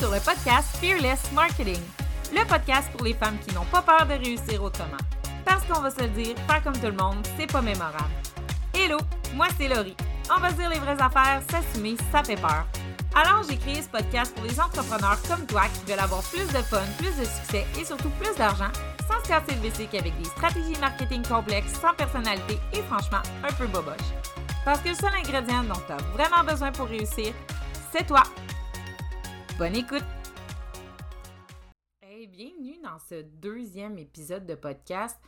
Sur le podcast Fearless Marketing, le podcast pour les femmes qui n'ont pas peur de réussir autrement. Parce qu'on va se le dire, faire comme tout le monde, c'est pas mémorable. Hello, moi c'est Laurie. On va se dire les vraies affaires, s'assumer, ça fait peur. Alors j'ai créé ce podcast pour les entrepreneurs comme toi qui veulent avoir plus de fun, plus de succès et surtout plus d'argent sans se casser le WC qu'avec des stratégies marketing complexes, sans personnalité et franchement un peu boboche. Parce que le seul ingrédient dont tu as vraiment besoin pour réussir, c'est toi. Bonne écoute! Hey, bienvenue dans ce deuxième épisode de podcast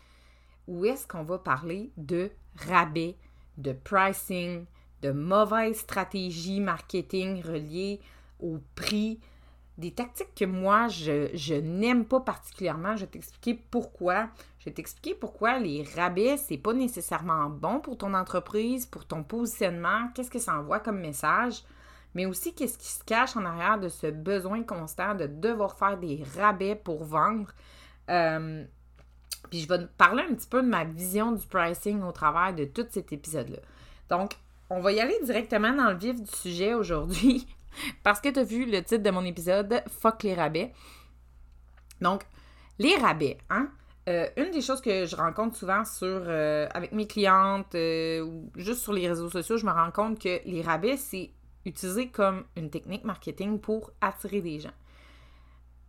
où est-ce qu'on va parler de rabais, de pricing, de mauvaises stratégies marketing reliées au prix, des tactiques que moi, je, n'aime pas particulièrement. Je vais t'expliquer pourquoi. Je vais t'expliquer pourquoi les rabais, c'est pas nécessairement bon pour ton entreprise, pour ton positionnement, qu'est-ce que ça envoie comme message, mais aussi qu'est-ce qui se cache en arrière de ce besoin constant de devoir faire des rabais pour vendre? Euh, puis je vais parler un petit peu de ma vision du pricing au travers de tout cet épisode-là. Donc, on va y aller directement dans le vif du sujet aujourd'hui. Parce que tu as vu le titre de mon épisode, Fuck les rabais. Donc, les rabais, hein? Euh, une des choses que je rencontre souvent sur euh, avec mes clientes ou juste sur les réseaux sociaux, je me rends compte que les rabais, c'est utilisé comme une technique marketing pour attirer des gens.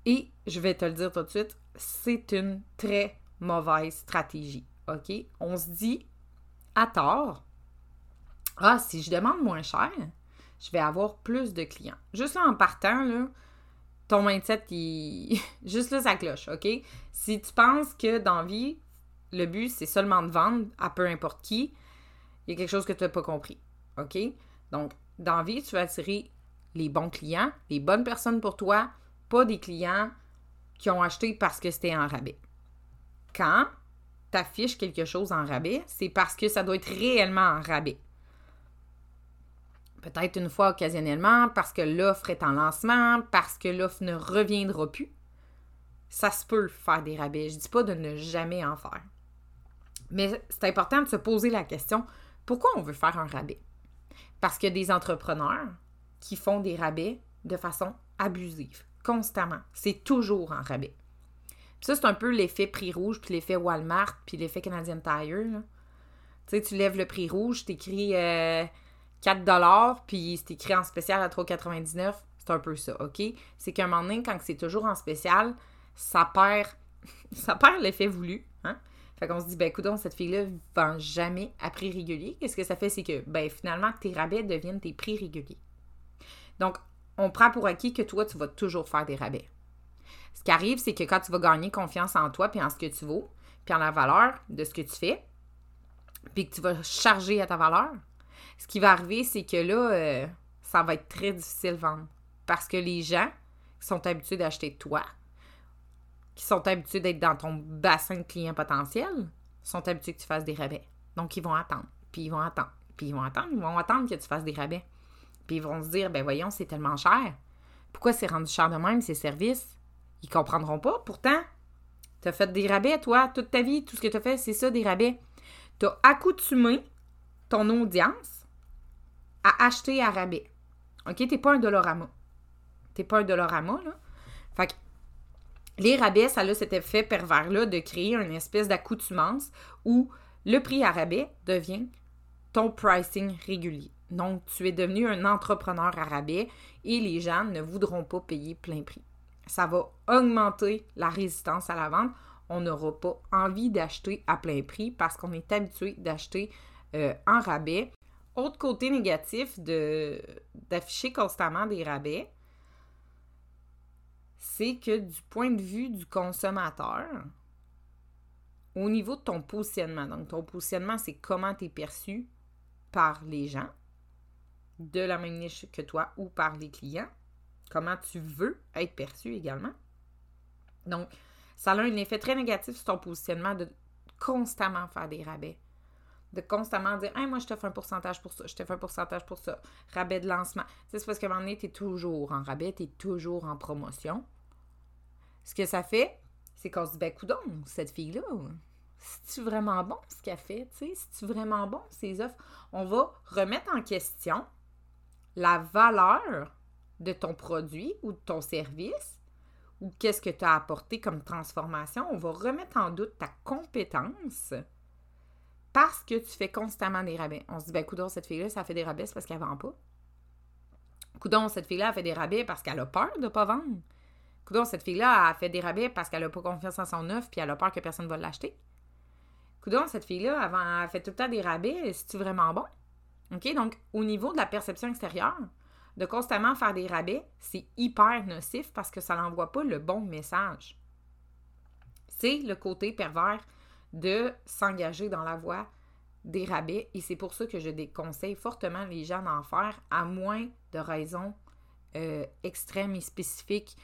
Et je vais te le dire tout de suite, c'est une très mauvaise stratégie. OK? On se dit à tort, ah, si je demande moins cher, je vais avoir plus de clients. Juste là, en partant, là, ton mindset, il... juste là, ça cloche, OK? Si tu penses que dans vie, le but, c'est seulement de vendre à peu importe qui, il y a quelque chose que tu n'as pas compris, OK? Donc, dans la vie, tu vas attirer les bons clients, les bonnes personnes pour toi, pas des clients qui ont acheté parce que c'était en rabais. Quand tu affiches quelque chose en rabais, c'est parce que ça doit être réellement en rabais peut-être une fois occasionnellement, parce que l'offre est en lancement, parce que l'offre ne reviendra plus. Ça se peut faire des rabais. Je ne dis pas de ne jamais en faire. Mais c'est important de se poser la question pourquoi on veut faire un rabais? Parce qu'il y a des entrepreneurs qui font des rabais de façon abusive, constamment. C'est toujours en rabais. ça, c'est un peu l'effet prix rouge, puis l'effet Walmart, puis l'effet Canadian Tire. Tu sais, tu lèves le prix rouge, tu écris euh, 4 puis c'est écrit en spécial à 3,99, c'est un peu ça, OK? C'est qu'à un moment donné, quand c'est toujours en spécial, ça perd, ça perd l'effet voulu? Fait qu'on se dit, ben écoute, cette fille-là vend jamais à prix régulier. Qu'est-ce que ça fait? C'est que, ben finalement, tes rabais deviennent tes prix réguliers. Donc, on prend pour acquis que toi, tu vas toujours faire des rabais. Ce qui arrive, c'est que quand tu vas gagner confiance en toi, puis en ce que tu vaux, puis en la valeur de ce que tu fais, puis que tu vas charger à ta valeur, ce qui va arriver, c'est que là, euh, ça va être très difficile de vendre. Parce que les gens qui sont habitués d'acheter toi, qui sont habitués d'être dans ton bassin de clients potentiels, sont habitués que tu fasses des rabais. Donc, ils vont attendre, puis ils vont attendre, puis ils vont attendre, ils vont attendre que tu fasses des rabais. Puis ils vont se dire, ben voyons, c'est tellement cher. Pourquoi c'est rendu cher de même, ces services? Ils comprendront pas. Pourtant, tu as fait des rabais, toi, toute ta vie. Tout ce que tu as fait, c'est ça, des rabais. Tu as accoutumé ton audience à acheter à rabais. OK? T'es pas un Dolorama. T'es pas un Dolorama, là. Fait que les rabais, ça a cet effet pervers-là de créer une espèce d'accoutumance où le prix à rabais devient ton pricing régulier. Donc, tu es devenu un entrepreneur à rabais et les gens ne voudront pas payer plein prix. Ça va augmenter la résistance à la vente. On n'aura pas envie d'acheter à plein prix parce qu'on est habitué d'acheter euh, en rabais autre côté négatif d'afficher constamment des rabais, c'est que du point de vue du consommateur, au niveau de ton positionnement, donc ton positionnement, c'est comment tu es perçu par les gens de la même niche que toi ou par les clients, comment tu veux être perçu également. Donc, ça a un effet très négatif sur ton positionnement de constamment faire des rabais de constamment dire hey, moi je te fais un pourcentage pour ça, je te fais un pourcentage pour ça, rabais de lancement. C'est parce qu'à un moment donné, tu es toujours en rabais, tu es toujours en promotion. Ce que ça fait, c'est qu'on se dit ben coudon, cette fille-là, c'est-tu vraiment bon ce qu'elle fait? C'est-tu vraiment bon ces offres? On va remettre en question la valeur de ton produit ou de ton service ou qu'est-ce que tu as apporté comme transformation, on va remettre en doute ta compétence parce que tu fais constamment des rabais. On se dit, ben, coudon, cette fille-là, ça fait des rabais, parce qu'elle vend pas. Coudon, cette fille-là, a fait des rabais parce qu'elle a peur de ne pas vendre. Coudon, cette fille-là, a fait des rabais parce qu'elle n'a pas confiance en son offre puis elle a peur que personne ne va l'acheter. Coudon, cette fille-là, a fait tout le temps des rabais, c'est-tu vraiment bon? OK? Donc, au niveau de la perception extérieure, de constamment faire des rabais, c'est hyper nocif parce que ça n'envoie pas le bon message. C'est le côté pervers de s'engager dans la voie des rabais et c'est pour ça que je déconseille fortement les gens d'en faire à moins de raisons euh, extrêmes et spécifiques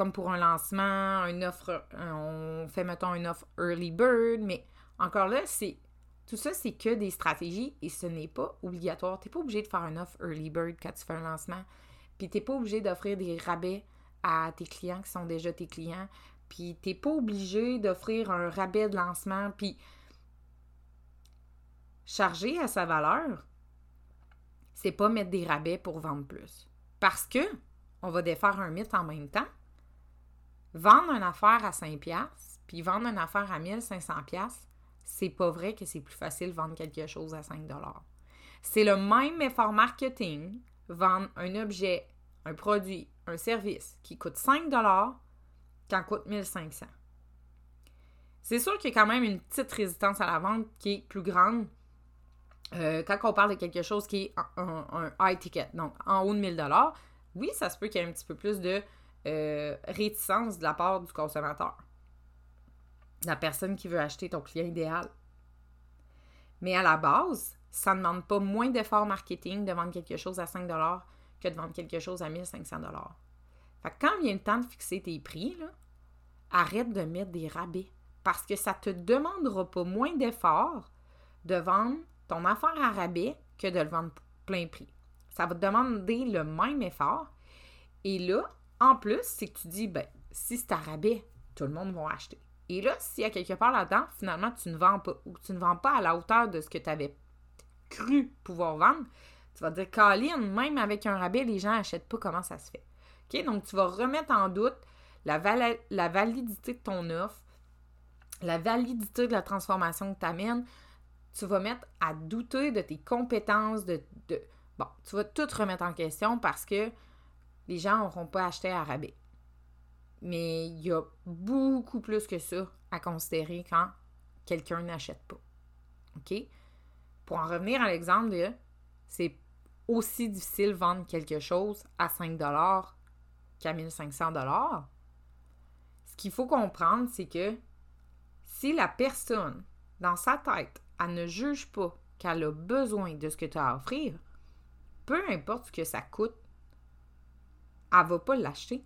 comme pour un lancement, une offre, on fait mettons une offre early bird, mais encore là, c'est tout ça, c'est que des stratégies et ce n'est pas obligatoire. Tu n'es pas obligé de faire une offre early bird quand tu fais un lancement. Puis tu n'es pas obligé d'offrir des rabais à tes clients qui sont déjà tes clients. Puis tu n'es pas obligé d'offrir un rabais de lancement. Puis charger à sa valeur, c'est pas mettre des rabais pour vendre plus. Parce que on va défaire un mythe en même temps. Vendre une affaire à 5$, puis vendre une affaire à 1500$, c'est pas vrai que c'est plus facile vendre quelque chose à 5 C'est le même effort marketing, vendre un objet, un produit, un service qui coûte 5 qu'en coûte 1500. C'est sûr qu'il y a quand même une petite résistance à la vente qui est plus grande euh, quand on parle de quelque chose qui est un, high ticket, donc en haut de 1000 Oui, ça se peut qu'il y ait un petit peu plus de euh, réticence de la part du consommateur la personne qui veut acheter ton client idéal. Mais à la base, ça ne demande pas moins d'efforts marketing de vendre quelque chose à 5 que de vendre quelque chose à 1500 Fait que quand vient le temps de fixer tes prix, arrête de mettre des rabais parce que ça ne te demandera pas moins d'efforts de vendre ton affaire à rabais que de le vendre plein prix. Ça va te demander le même effort. Et là, en plus, c'est que tu dis, ben, si c'est à rabais, tout le monde va acheter. Et là, s'il y a quelque part là-dedans, finalement, tu ne vends pas ou tu ne vends pas à la hauteur de ce que tu avais cru pouvoir vendre, tu vas dire, Colin, même avec un rabais, les gens n'achètent pas comment ça se fait. OK? Donc, tu vas remettre en doute la, validité de ton offre, la validité de la transformation que tu amènes. Tu vas mettre à douter de tes compétences, de... Bon, tu vas tout remettre en question parce que les gens n'auront pas acheté à rabais. Mais il y a beaucoup plus que ça à considérer quand quelqu'un n'achète pas. OK? Pour en revenir à l'exemple de c'est aussi difficile vendre quelque chose à 5 qu'à 1500 Ce qu'il faut comprendre, c'est que si la personne, dans sa tête, elle ne juge pas qu'elle a besoin de ce que tu as à offrir, peu importe ce que ça coûte, elle ne va pas l'acheter.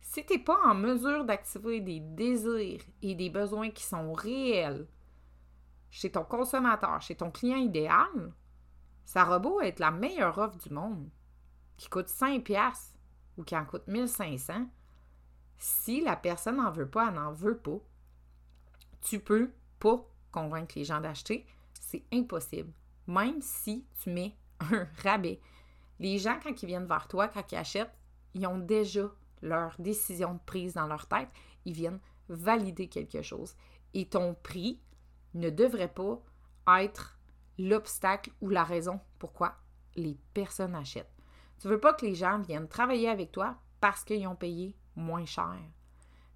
Si tu n'es pas en mesure d'activer des désirs et des besoins qui sont réels chez ton consommateur, chez ton client idéal, ça beau être la meilleure offre du monde, qui coûte 5 pièces ou qui en coûte 1500, si la personne n'en veut pas, elle n'en veut pas, tu peux pas convaincre les gens d'acheter. C'est impossible. Même si tu mets un rabais. Les gens, quand ils viennent vers toi, quand ils achètent, ils ont déjà leur décision prise dans leur tête, ils viennent valider quelque chose. Et ton prix ne devrait pas être l'obstacle ou la raison pourquoi les personnes achètent. Tu veux pas que les gens viennent travailler avec toi parce qu'ils ont payé moins cher.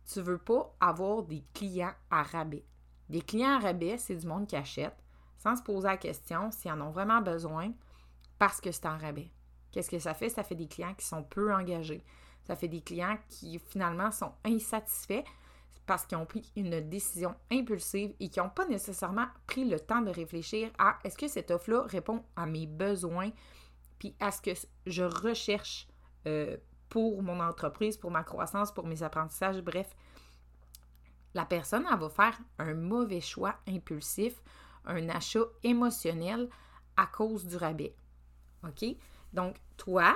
Tu veux pas avoir des clients à rabais. Des clients à rabais, c'est du monde qui achète sans se poser la question s'ils en ont vraiment besoin parce que c'est en rabais. Qu'est-ce que ça fait? Ça fait des clients qui sont peu engagés. Ça fait des clients qui finalement sont insatisfaits parce qu'ils ont pris une décision impulsive et qui n'ont pas nécessairement pris le temps de réfléchir à est-ce que cette offre-là répond à mes besoins, puis à ce que je recherche euh, pour mon entreprise, pour ma croissance, pour mes apprentissages, bref. La personne, elle va faire un mauvais choix impulsif, un achat émotionnel à cause du rabais. OK? Donc, toi,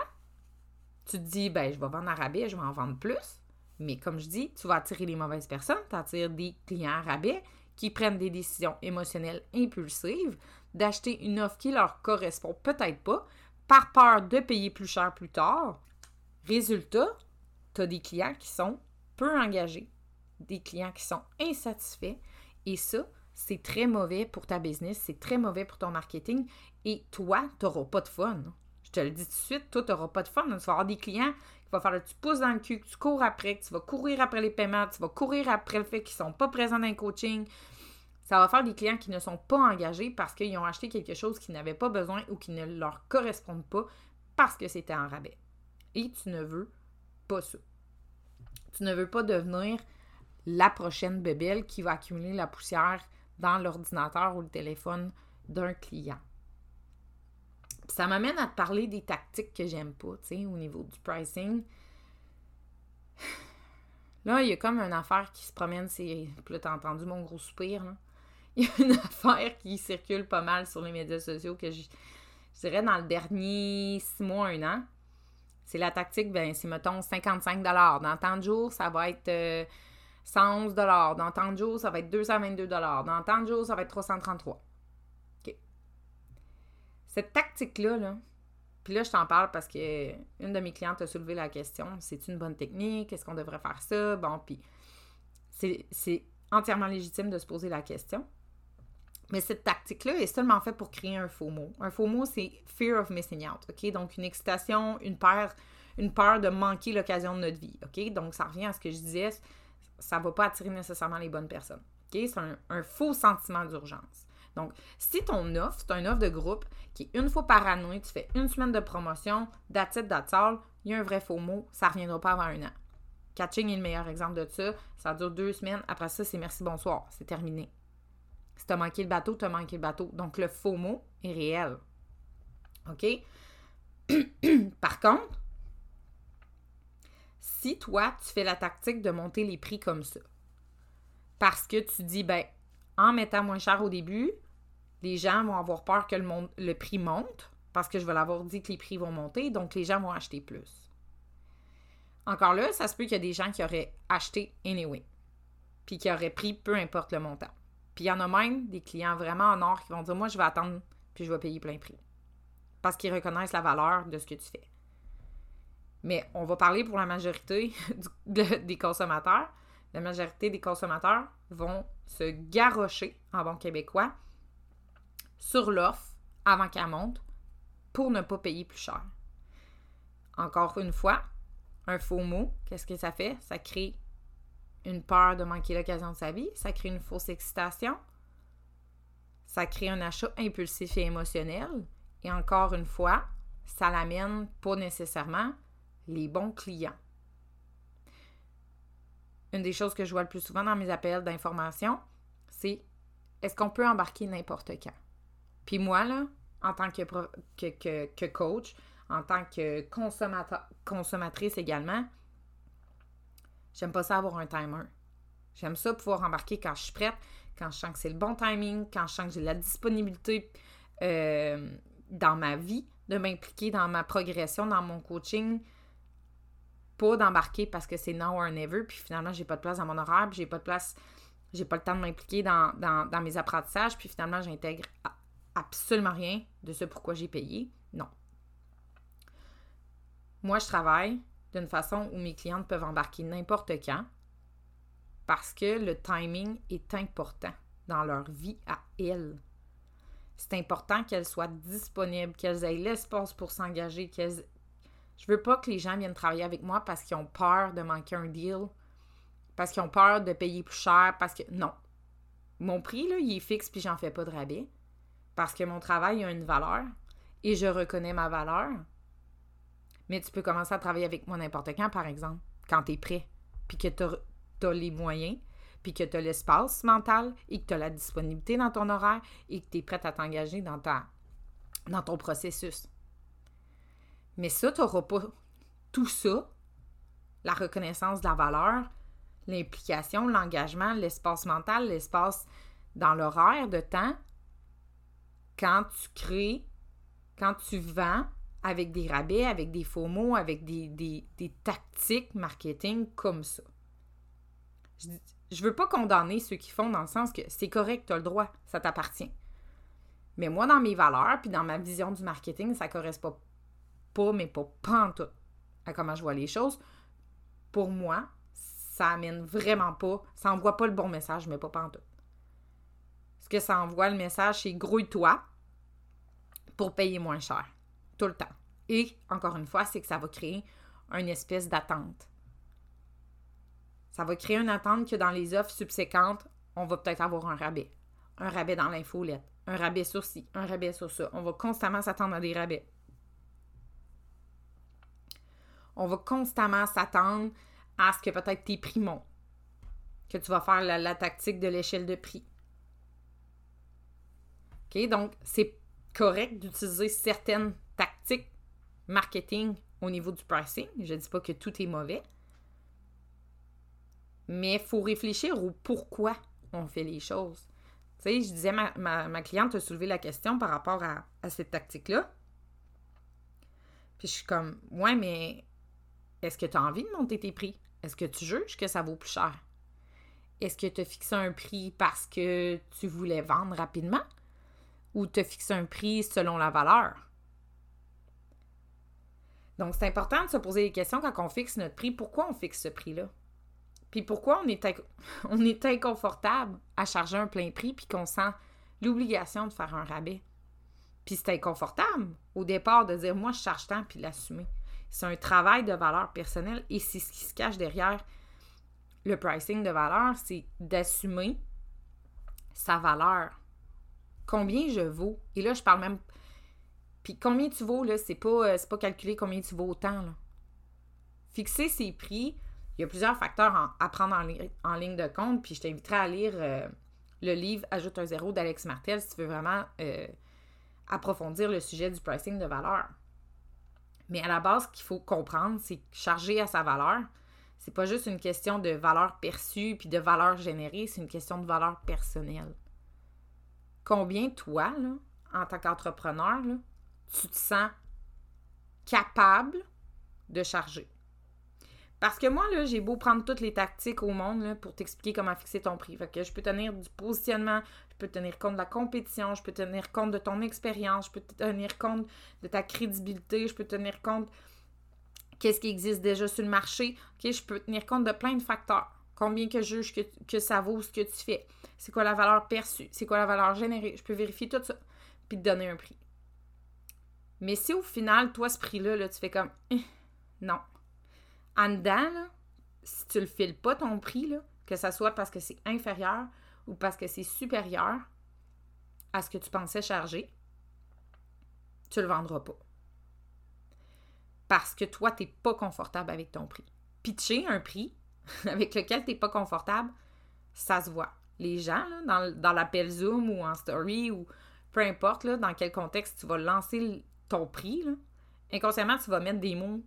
tu te dis, ben, je vais vendre à rabais, je vais en vendre plus. Mais comme je dis, tu vas attirer les mauvaises personnes, tu attires des clients à rabais qui prennent des décisions émotionnelles impulsives, d'acheter une offre qui leur correspond peut-être pas par peur de payer plus cher plus tard. Résultat, tu as des clients qui sont peu engagés, des clients qui sont insatisfaits. Et ça, c'est très mauvais pour ta business, c'est très mauvais pour ton marketing. Et toi, tu n'auras pas de fun. Je te le dis tout de suite, toi, tu n'auras pas de fun. Tu vas avoir des clients qui vont faire le tu pousses dans le cul, que tu cours après, que tu vas courir après les paiements, tu vas courir après le fait qu'ils ne sont pas présents dans le coaching. Ça va faire des clients qui ne sont pas engagés parce qu'ils ont acheté quelque chose qu'ils n'avaient pas besoin ou qui ne leur correspond pas parce que c'était en rabais. Et tu ne veux pas ça. Tu ne veux pas devenir la prochaine bébelle qui va accumuler la poussière dans l'ordinateur ou le téléphone d'un client. Ça m'amène à te parler des tactiques que j'aime pas, tu sais, au niveau du pricing. Là, il y a comme une affaire qui se promène, c'est. Là, t'as entendu mon gros soupir. Il y a une affaire qui circule pas mal sur les médias sociaux que je, je dirais dans le dernier six mois, un an. C'est la tactique, ben, c'est mettons 55 Dans tant de jours, ça va être 111 euh, Dans tant de jours, ça va être 222 Dans tant de jours, ça va être 333 OK. Cette tactique-là, là, puis là, je t'en parle parce que une de mes clientes a soulevé la question c'est une bonne technique? Est-ce qu'on devrait faire ça? Bon, puis c'est entièrement légitime de se poser la question. Mais cette tactique-là est seulement faite pour créer un faux mot. Un faux mot, c'est fear of missing out, OK? Donc, une excitation, une peur, une peur de manquer l'occasion de notre vie, OK? Donc, ça revient à ce que je disais, ça ne va pas attirer nécessairement les bonnes personnes, OK? C'est un, faux sentiment d'urgence. Donc, si ton offre, c'est un offre de groupe qui une fois par année, tu fais une semaine de promotion, that's it, il y a un vrai faux mot, ça ne reviendra pas avant un an. Catching est le meilleur exemple de ça. Ça dure deux semaines. Après ça, c'est merci, bonsoir. C'est terminé. Si t'as manqué le bateau, t'as manqué le bateau. Donc, le faux mot est réel. OK? Par contre, si toi, tu fais la tactique de monter les prix comme ça, parce que tu dis, ben, en mettant moins cher au début, les gens vont avoir peur que le, prix monte, parce que je vais l'avoir dit que les prix vont monter, donc les gens vont acheter plus. Encore là, ça se peut qu'il y a des gens qui auraient acheté anyway, puis qui auraient pris peu importe le montant. Puis il y en a même des clients vraiment en or qui vont dire Moi, je vais attendre, puis je vais payer plein prix. Parce qu'ils reconnaissent la valeur de ce que tu fais. Mais on va parler pour la majorité des consommateurs. La majorité des consommateurs vont se garrocher en bon québécois sur l'offre avant qu'elle monte pour ne pas payer plus cher. Encore une fois, un faux mot, qu'est-ce que ça fait? Ça crée une peur de manquer l'occasion de sa vie, ça crée une fausse excitation, ça crée un achat impulsif et émotionnel, et encore une fois, ça l'amène pas nécessairement les bons clients. Une des choses que je vois le plus souvent dans mes appels d'information, c'est est-ce qu'on peut embarquer n'importe quand? Puis moi, là, en tant que, que, que coach, en tant que consommatrice également, J'aime pas ça avoir un timer. J'aime ça pouvoir embarquer quand je suis prête, quand je sens que c'est le bon timing, quand je sens que j'ai la disponibilité euh, dans ma vie, de m'impliquer dans ma progression, dans mon coaching. Pas d'embarquer parce que c'est now or never, puis finalement, j'ai pas de place dans mon horaire, puis j'ai pas de place, j'ai pas le temps de m'impliquer dans, dans mes apprentissages, puis finalement, j'intègre absolument rien de ce pourquoi j'ai payé. Non. Moi, je travaille d'une façon où mes clientes peuvent embarquer n'importe quand parce que le timing est important dans leur vie à elles. C'est important qu'elles soient disponibles, qu'elles aient l'espace pour s'engager, qu'elles... Je veux pas que les gens viennent travailler avec moi parce qu'ils ont peur de manquer un deal, parce qu'ils ont peur de payer plus cher, parce que... Non. Mon prix, là, il est fixe puis j'en fais pas de rabais. Parce que mon travail a une valeur et je reconnais ma valeur. Mais tu peux commencer à travailler avec moi n'importe quand, par exemple, quand tu es prêt, puis que tu as, les moyens, puis que tu as l'espace mental et que tu as la disponibilité dans ton horaire et que tu es prête à t'engager dans, dans ton processus. Mais ça, tu n'auras pas tout ça, la reconnaissance de la valeur, l'implication, l'engagement, l'espace mental, l'espace dans l'horaire de temps, quand tu crées, quand tu vends avec des rabais, avec des faux mots, avec des, tactiques marketing comme ça. Je, je veux pas condamner ceux qui font dans le sens que c'est correct, tu as le droit, ça t'appartient. Mais moi, dans mes valeurs, puis dans ma vision du marketing, ça correspond, pas, mais pas, tout à comment je vois les choses. Pour moi, ça amène vraiment pas, ça envoie pas le bon message, mais pas, pas en tout. Ce que ça envoie, le message, c'est grouille-toi pour payer moins cher. Tout le temps. Et, encore une fois, c'est que ça va créer une espèce d'attente. Ça va créer une attente que dans les offres subséquentes, on va peut-être avoir un rabais. Un rabais dans l'infolette. Un rabais sur ci, un rabais sur ça. On va constamment s'attendre à des rabais. On va constamment s'attendre à ce que peut-être tes prix montent. Que tu vas faire la, la tactique de l'échelle de prix. Donc, c'est correct d'utiliser certaines tactiques marketing au niveau du pricing. Je ne dis pas que tout est mauvais. Mais il faut réfléchir au pourquoi on fait les choses. Tu sais, je disais, ma, ma, cliente a soulevé la question par rapport à, à cette tactique-là. Puis je suis comme, ouais, mais est-ce que tu as envie de monter tes prix? Est-ce que tu juges que ça vaut plus cher? Est-ce que tu as fixé un prix parce que tu voulais vendre rapidement? Ou as fixé un prix selon la valeur? Donc, c'est important de se poser des questions quand on fixe notre prix. Pourquoi on fixe ce prix-là? Puis pourquoi on est, on est inconfortable à charger un plein prix puis qu'on sent l'obligation de faire un rabais? Puis c'est inconfortable au départ de dire moi je charge tant puis l'assumer. C'est un travail de valeur personnelle et c'est ce qui se cache derrière le pricing de valeur, c'est d'assumer sa valeur. Combien je vaux? Et là, je parle même puis combien tu vaux, là, c'est pas, euh, pas calculer combien tu vaux autant. Fixer ses prix, il y a plusieurs facteurs à prendre en, ligne de compte, puis je t'inviterai à lire euh, le livre Ajoute un zéro d'Alex Martel si tu veux vraiment euh, approfondir le sujet du pricing de valeur. Mais à la base, ce qu'il faut comprendre, c'est charger à sa valeur, c'est pas juste une question de valeur perçue puis de valeur générée, c'est une question de valeur personnelle. Combien toi, en tant qu'entrepreneur, tu te sens capable de charger? Parce que moi, là, j'ai beau prendre toutes les tactiques au monde pour t'expliquer comment fixer ton prix. Fait que je peux tenir du positionnement, je peux tenir compte de la compétition, je peux tenir compte de ton expérience, je peux tenir compte de ta crédibilité, je peux tenir compte qu'est-ce qui existe déjà sur le marché. Je peux tenir compte de plein de facteurs. Combien que je juge que, que ça vaut ce que tu fais. C'est quoi la valeur perçue? C'est quoi la valeur générée? Je peux vérifier tout ça, puis te donner un prix. Mais si au final, toi, ce prix-là, là, tu fais comme eh, non. En dedans, là, si tu le files pas ton prix, là, que ce soit parce que c'est inférieur ou parce que c'est supérieur à ce que tu pensais charger, tu le vendras pas. Parce que toi, tu n'es pas confortable avec ton prix. Pitcher un prix avec lequel tu n'es pas confortable, ça se voit. Les gens, dans, dans l'appel Zoom ou en story ou peu importe là, dans quel contexte tu vas lancer ton prix, inconsciemment, tu vas mettre des mots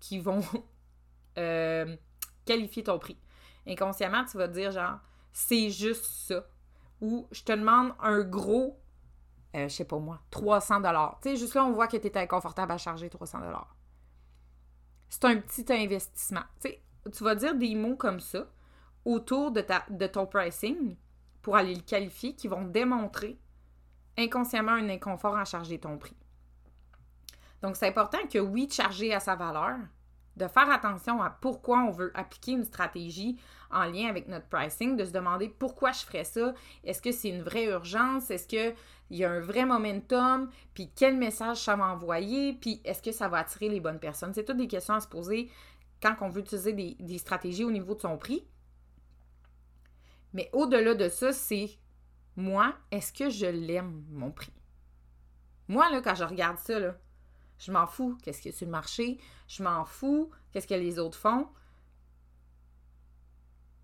qui vont euh, qualifier ton prix. Inconsciemment, tu vas dire genre, c'est juste ça. Ou je te demande un gros, euh, je sais pas moi, 300 dollars. Tu sais, juste là, on voit que tu es inconfortable à charger 300 dollars. C'est un petit investissement. Tu sais, tu vas dire des mots comme ça autour de, ta, de ton pricing pour aller le qualifier qui vont démontrer inconsciemment un inconfort à charger ton prix. Donc, c'est important que oui, de charger à sa valeur, de faire attention à pourquoi on veut appliquer une stratégie en lien avec notre pricing, de se demander pourquoi je ferais ça, est-ce que c'est une vraie urgence, est-ce qu'il y a un vrai momentum, puis quel message ça va envoyer, puis est-ce que ça va attirer les bonnes personnes. C'est toutes des questions à se poser quand on veut utiliser des, stratégies au niveau de son prix. Mais au-delà de ça, c'est moi, est-ce que je l'aime, mon prix? Moi, là, quand je regarde ça, là, je m'en fous qu'est-ce qu'il y a sur le marché. Je m'en fous qu'est-ce que les autres font.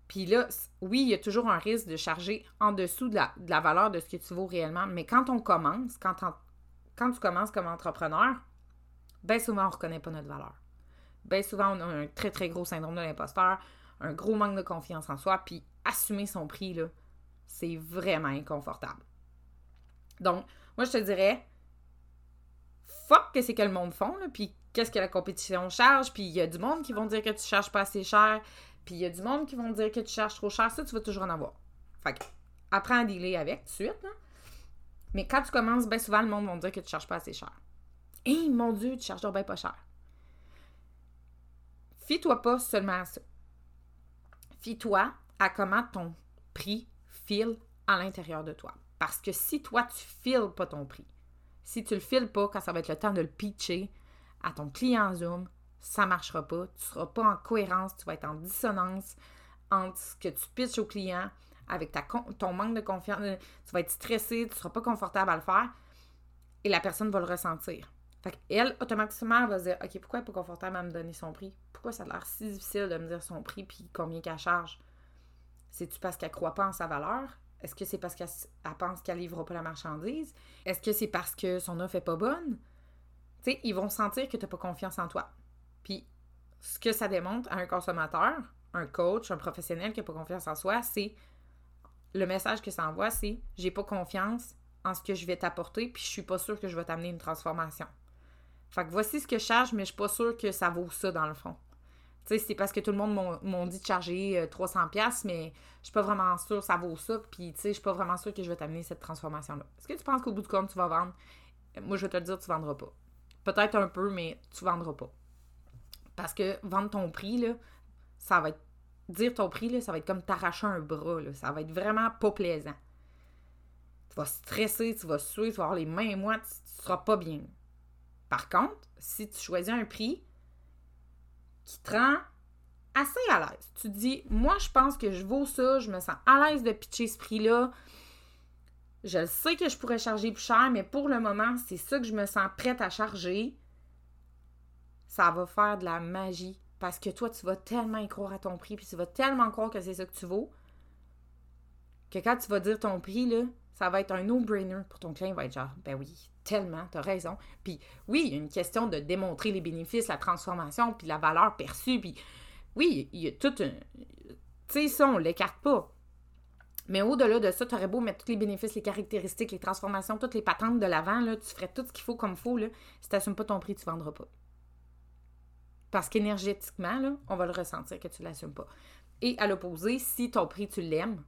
Puis là, oui, il y a toujours un risque de charger en dessous de la, valeur de ce que tu vaux réellement. Mais quand on commence, quand, quand tu commences comme entrepreneur, bien souvent, on ne reconnaît pas notre valeur. Bien souvent, on a un très, très gros syndrome de l'imposteur, un gros manque de confiance en soi, puis assumer son prix, là, c'est vraiment inconfortable. Donc, moi, je te dirais, fuck que c'est que le monde font, là, puis qu'est-ce que la compétition charge, puis il y a du monde qui vont dire que tu charges pas assez cher, puis il y a du monde qui vont dire que tu charges trop cher, ça, tu vas toujours en avoir. Fait que, apprends à dealer avec tout de suite. Mais quand tu commences, bien souvent, le monde va dire que tu charges pas assez cher. Hé, mon Dieu, tu charges bien pas cher. Fie-toi pas seulement à ça. Fie-toi à comment ton prix file à l'intérieur de toi. Parce que si toi, tu files pas ton prix, si tu le files pas quand ça va être le temps de le pitcher à ton client Zoom, ça marchera pas. Tu seras pas en cohérence, tu vas être en dissonance entre ce que tu pitches au client avec ta, ton manque de confiance. Tu vas être stressé, tu seras pas confortable à le faire et la personne va le ressentir. Fait qu'elle, automatiquement, elle va se dire OK, pourquoi elle n'est pas confortable à me donner son prix? Pourquoi ça a l'air si difficile de me dire son prix puis combien qu'elle charge? C'est-tu parce qu'elle croit pas en sa valeur? Est-ce que c'est parce qu'elle pense qu'elle livrera pas la marchandise? Est-ce que c'est parce que son offre est pas bonne? Tu sais, ils vont sentir que tu n'as pas confiance en toi. Puis, ce que ça démontre à un consommateur, un coach, un professionnel qui n'a pas confiance en soi, c'est le message que ça envoie, c'est j'ai pas confiance en ce que je vais t'apporter, puis je suis pas sûre que je vais t'amener une transformation. Fait que voici ce que je charge, mais je suis pas sûre que ça vaut ça dans le fond. Tu sais, c'est parce que tout le monde m'a dit de charger 300$, euh, mais je suis pas vraiment sûre que ça vaut ça, puis tu sais, je suis pas vraiment sûre que je vais t'amener cette transformation-là. Est-ce que tu penses qu'au bout du compte, tu vas vendre? Moi, je vais te le dire, tu vendras pas. Peut-être un peu, mais tu vendras pas. Parce que vendre ton prix, là, ça va être. Dire ton prix, là, ça va être comme t'arracher un bras. Là. Ça va être vraiment pas plaisant. Tu vas stresser, tu vas suer, tu vas avoir les mains moites, tu, tu seras pas bien. Par contre, si tu choisis un prix qui te rend assez à l'aise, tu te dis, moi, je pense que je vaux ça, je me sens à l'aise de pitcher ce prix-là. Je sais que je pourrais charger plus cher, mais pour le moment, c'est ça que je me sens prête à charger ça va faire de la magie. Parce que toi, tu vas tellement y croire à ton prix, puis tu vas tellement croire que c'est ça que tu vaux, que quand tu vas dire ton prix, là, ça va être un no-brainer pour ton client. Il va être genre, ben oui, tellement, t'as raison. Puis oui, il y a une question de démontrer les bénéfices, la transformation, puis la valeur perçue. Puis oui, il y a tout un. Tu sais, ça, on l'écarte pas. Mais au-delà de ça, tu aurais beau mettre tous les bénéfices, les caractéristiques, les transformations, toutes les patentes de l'avant, tu ferais tout ce qu'il faut comme il faut. Là. Si tu n'assumes pas ton prix, tu ne vendras pas. Parce qu'énergétiquement, on va le ressentir que tu ne l'assumes pas. Et à l'opposé, si ton prix, tu l'aimes,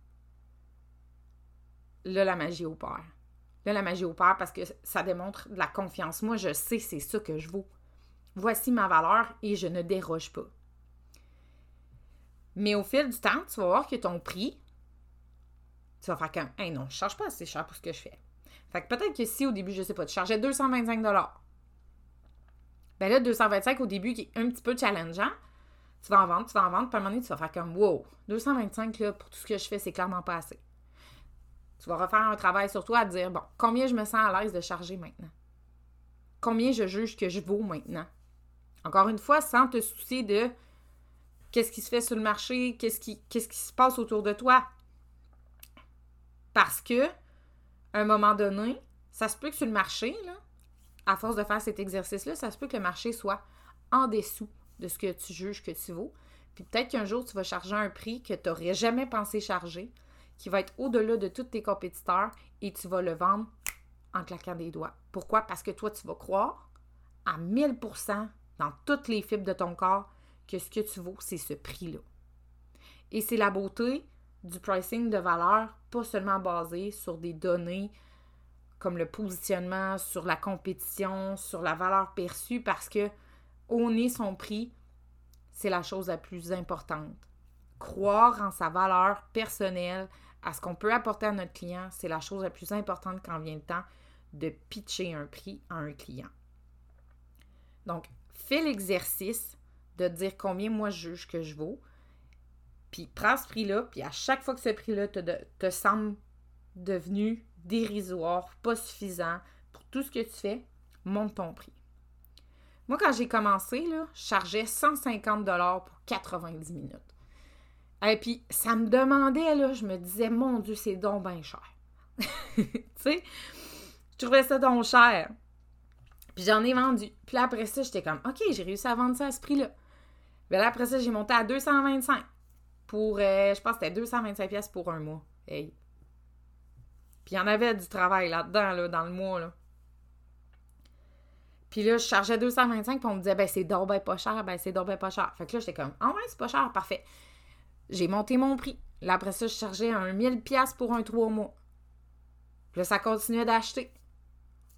là, la magie opère. Là, la magie opère parce que ça démontre de la confiance. Moi, je sais, c'est ça que je vaux. Voici ma valeur et je ne déroge pas. Mais au fil du temps, tu vas voir que ton prix, tu vas faire comme, hey non, je ne charge pas assez cher pour ce que je fais. Fait que peut-être que si au début, je ne sais pas, tu chargeais 225 ben là, 225 au début, qui est un petit peu challengeant, tu vas en vendre, tu vas en vendre, puis à un moment donné, tu vas faire comme wow, 225 là, pour tout ce que je fais, c'est clairement pas assez. Tu vas refaire un travail sur toi à dire bon, combien je me sens à l'aise de charger maintenant? Combien je juge que je vaux maintenant? Encore une fois, sans te soucier de qu'est-ce qui se fait sur le marché, qu'est-ce qui, se passe autour de toi. Parce que, un moment donné, ça se peut que sur le marché, à force de faire cet exercice-là, ça se peut que le marché soit en dessous de ce que tu juges que tu vaux. Puis peut-être qu'un jour, tu vas charger un prix que tu n'aurais jamais pensé charger, qui va être au-delà de tous tes compétiteurs et tu vas le vendre en claquant des doigts. Pourquoi? Parce que toi, tu vas croire à 1000% dans toutes les fibres de ton corps que ce que tu vaux, c'est ce prix-là. Et c'est la beauté du pricing de valeur, pas seulement basé sur des données comme le positionnement, sur la compétition, sur la valeur perçue, parce que honner son prix, c'est la chose la plus importante. Croire en sa valeur personnelle, à ce qu'on peut apporter à notre client, c'est la chose la plus importante quand vient le temps de pitcher un prix à un client. Donc, fais l'exercice de dire combien moi je juge que je vaux, puis prends ce prix-là, puis à chaque fois que ce prix-là te, semble devenu dérisoire, pas suffisant pour tout ce que tu fais, monte ton prix. Moi, quand j'ai commencé, là, je chargeais 150 pour 90 minutes. Et puis, ça me demandait, là, je me disais, mon Dieu, c'est donc bien cher. tu sais, je trouvais ça donc cher. Puis j'en ai vendu. Puis après ça, j'étais comme, OK, j'ai réussi à vendre ça à ce prix-là. Puis là, après ça, j'ai monté à 225 pour, euh, je pense que c'était 225 pièces pour un mois. Hey, puis il y en avait du travail là-dedans, là, dans le mois. Là. Puis là, je chargeais 225, puis on me disait, ben c'est donc ben pas cher, ben c'est donc ben pas cher. Fait que là, j'étais comme, ah ouais, c'est pas cher, parfait. J'ai monté mon prix. Là, après ça, je chargeais un 1000$ pour un 3 mois. Puis là, ça continuait d'acheter.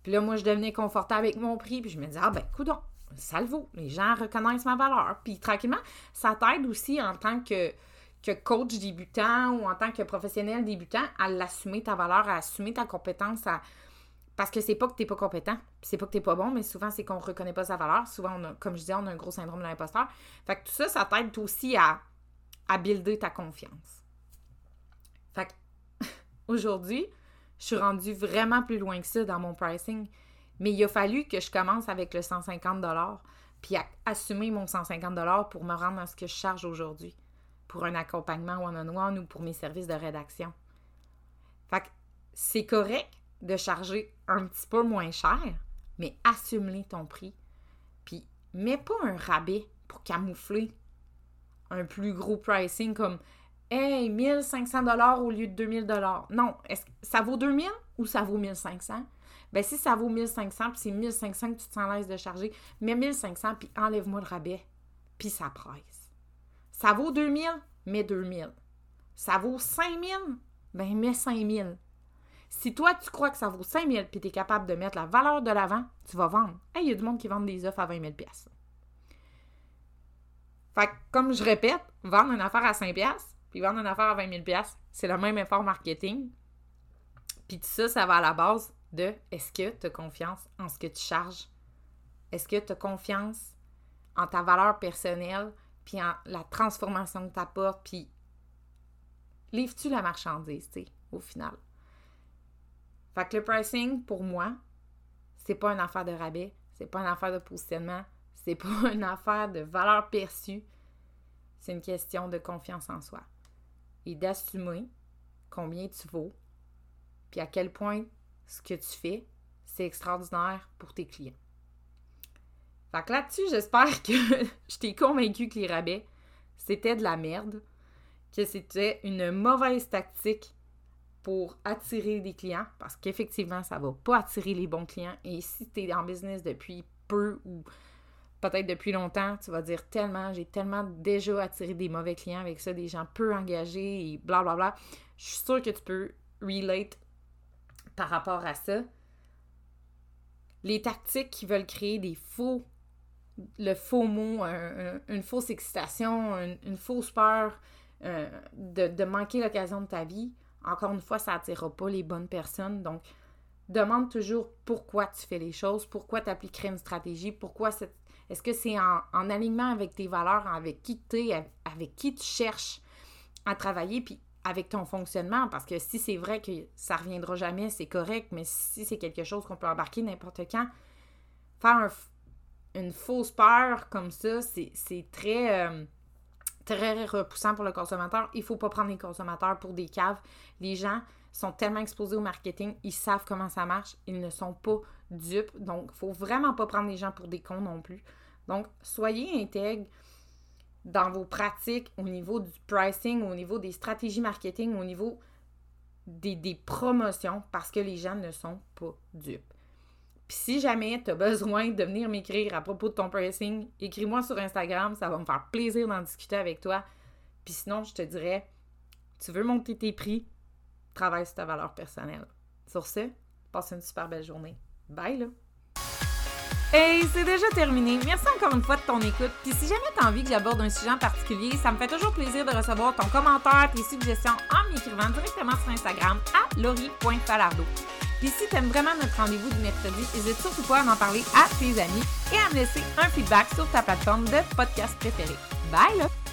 Puis là, moi, je devenais confortable avec mon prix, puis je me disais, ah ben, coudon, ça le vaut. Les gens reconnaissent ma valeur. Puis tranquillement, ça t'aide aussi en tant que, que coach débutant ou en tant que professionnel débutant à l'assumer ta valeur, à assumer ta compétence, à... parce que c'est pas que t'es pas compétent, c'est pas que t'es pas bon, mais souvent c'est qu'on reconnaît pas sa valeur. Souvent, on comme je disais, on a un gros syndrome de l'imposteur. Fait que tout ça, ça t'aide aussi à, à builder ta confiance. Fait aujourd'hui, je suis rendue vraiment plus loin que ça dans mon pricing. Mais il a fallu que je commence avec le 150 puis à assumer mon 150 pour me rendre à ce que je charge aujourd'hui pour un accompagnement one-on-one ou pour mes services de rédaction. Fait que c'est correct de charger un petit peu moins cher, mais assume ton prix. Puis mets pas un rabais pour camoufler un plus gros pricing comme Hey, 1500 dollars au lieu de 2000 dollars. Non, est-ce que ça vaut 2000 ou ça vaut 1500 ben si ça vaut 1500 puis c'est 1500 que tu te sens l'aise de charger, mets 1500 puis enlève-moi le rabais. Puis ça presse. Ça vaut 2000, mets 2000. Ça vaut 5000, ben mets 5000. Si toi, tu crois que ça vaut 5000 puis tu es capable de mettre la valeur de l'avant, tu vas vendre. il y a du monde qui vend des offres à 20 000 Fait que, comme je répète, vendre une affaire à 5 puis vendre une affaire à 20 000 c'est le même effort marketing. Puis tout ça, ça va à la base de est-ce que tu as confiance en ce que tu charges? Est-ce que tu as confiance en ta valeur personnelle, puis en la transformation que tu apportes, puis livres-tu la marchandise, tu sais, au final? Fait que le pricing, pour moi, c'est pas une affaire de rabais, c'est pas une affaire de positionnement, c'est pas une affaire de valeur perçue, c'est une question de confiance en soi et d'assumer combien tu vaux, puis à quel point ce que tu fais, c'est extraordinaire pour tes clients. Fait que là-dessus, j'espère que je t'ai convaincu que les rabais, c'était de la merde, que c'était une mauvaise tactique pour attirer des clients, parce qu'effectivement, ça va pas attirer les bons clients. Et si tu es en business depuis peu ou peut-être depuis longtemps, tu vas dire tellement, j'ai tellement déjà attiré des mauvais clients avec ça, des gens peu engagés et blablabla. Bla, bla. Je suis sûre que tu peux relate par rapport à ça. Les tactiques qui veulent créer des faux, le faux mot, une fausse excitation, une, fausse peur euh, de, manquer l'occasion de ta vie, encore une fois, ça n'attirera pas les bonnes personnes. Donc, demande toujours pourquoi tu fais les choses, pourquoi tu appliquerais une stratégie, pourquoi Est-ce que c'est en, en, alignement avec tes valeurs, avec qui tu es, avec qui tu cherches à travailler, puis avec ton fonctionnement, parce que si c'est vrai que ça reviendra jamais, c'est correct, mais si c'est quelque chose qu'on peut embarquer n'importe quand, faire une fausse peur comme ça, c'est très, euh, très repoussant pour le consommateur. Il faut pas prendre les consommateurs pour des caves. Les gens sont tellement exposés au marketing, ils savent comment ça marche, ils ne sont pas donc il faut vraiment pas prendre les gens pour des cons non plus. Donc, soyez intègres dans vos pratiques au niveau du pricing, au niveau des stratégies marketing, au niveau des, promotions, parce que les gens ne sont pas dupes. Puis si jamais tu as besoin de venir m'écrire à propos de ton pricing, écris-moi sur Instagram, ça va me faire plaisir d'en discuter avec toi. Puis sinon, je te dirais, tu veux monter tes prix, travaille sur ta valeur personnelle. Sur ce, passe une super belle journée. Bye là! Hey, c'est déjà terminé. Merci encore une fois de ton écoute. Puis si jamais tu as envie que j'aborde un sujet en particulier, ça me fait toujours plaisir de recevoir ton commentaire, tes suggestions en m'écrivant directement sur Instagram à lori.falardo. Puis si tu aimes vraiment notre rendez-vous du mercredi, n'hésite surtout pas à m'en parler à tes amis et à me laisser un feedback sur ta plateforme de podcast préférée. Bye là!